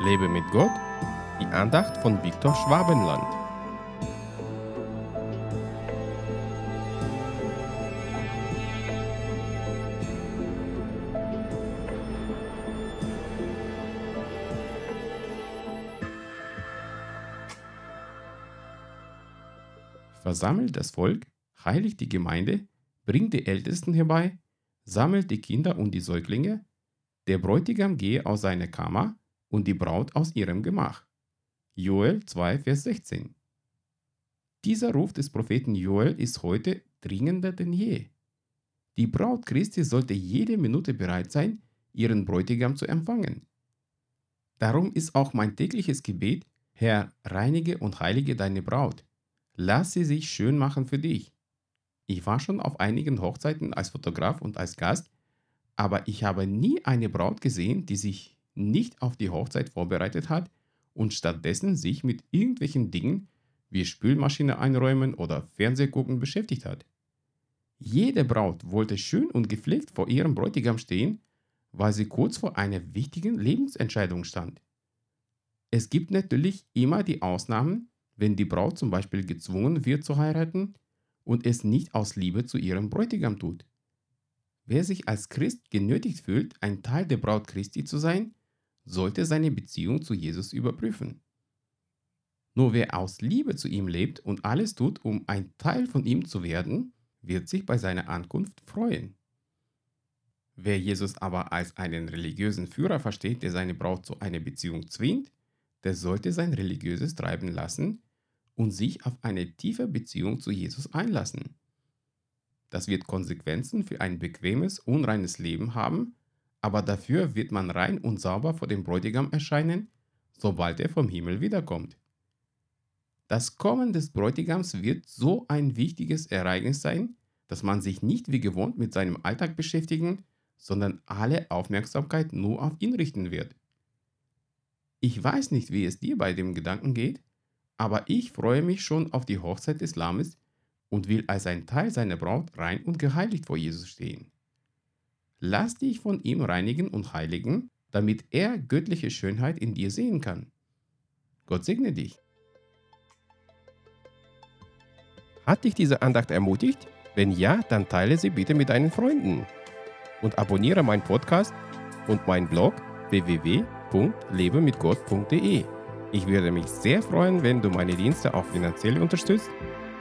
Lebe mit Gott, die Andacht von Viktor Schwabenland. Versammelt das Volk, heiligt die Gemeinde, bringt die Ältesten herbei, sammelt die Kinder und die Säuglinge, der Bräutigam gehe aus seiner Kammer und die Braut aus ihrem Gemach. Joel 2, Vers 16. Dieser Ruf des Propheten Joel ist heute dringender denn je. Die Braut Christi sollte jede Minute bereit sein, ihren Bräutigam zu empfangen. Darum ist auch mein tägliches Gebet, Herr, reinige und heilige deine Braut. Lass sie sich schön machen für dich. Ich war schon auf einigen Hochzeiten als Fotograf und als Gast, aber ich habe nie eine Braut gesehen, die sich nicht auf die Hochzeit vorbereitet hat und stattdessen sich mit irgendwelchen Dingen wie Spülmaschine einräumen oder Fernsehgucken beschäftigt hat. Jede Braut wollte schön und gepflegt vor ihrem Bräutigam stehen, weil sie kurz vor einer wichtigen Lebensentscheidung stand. Es gibt natürlich immer die Ausnahmen, wenn die Braut zum Beispiel gezwungen wird zu heiraten und es nicht aus Liebe zu ihrem Bräutigam tut. Wer sich als Christ genötigt fühlt, ein Teil der Braut Christi zu sein, sollte seine Beziehung zu Jesus überprüfen. Nur wer aus Liebe zu ihm lebt und alles tut, um ein Teil von ihm zu werden, wird sich bei seiner Ankunft freuen. Wer Jesus aber als einen religiösen Führer versteht, der seine Braut zu einer Beziehung zwingt, der sollte sein religiöses Treiben lassen und sich auf eine tiefe Beziehung zu Jesus einlassen. Das wird Konsequenzen für ein bequemes, unreines Leben haben aber dafür wird man rein und sauber vor dem Bräutigam erscheinen, sobald er vom Himmel wiederkommt. Das Kommen des Bräutigams wird so ein wichtiges Ereignis sein, dass man sich nicht wie gewohnt mit seinem Alltag beschäftigen, sondern alle Aufmerksamkeit nur auf ihn richten wird. Ich weiß nicht, wie es dir bei dem Gedanken geht, aber ich freue mich schon auf die Hochzeit des Lammes und will als ein Teil seiner Braut rein und geheiligt vor Jesus stehen. Lass dich von ihm reinigen und heiligen, damit er göttliche Schönheit in dir sehen kann. Gott segne dich. Hat dich diese Andacht ermutigt? Wenn ja, dann teile sie bitte mit deinen Freunden. Und abonniere meinen Podcast und meinen Blog www.lebemitgott.de. Ich würde mich sehr freuen, wenn du meine Dienste auch finanziell unterstützt.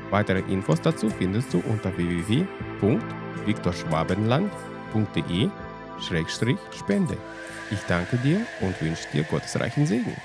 Weitere Infos dazu findest du unter www.viktorschwabenland.de www.spende. Ich danke dir und wünsche dir gottesreichen Segen.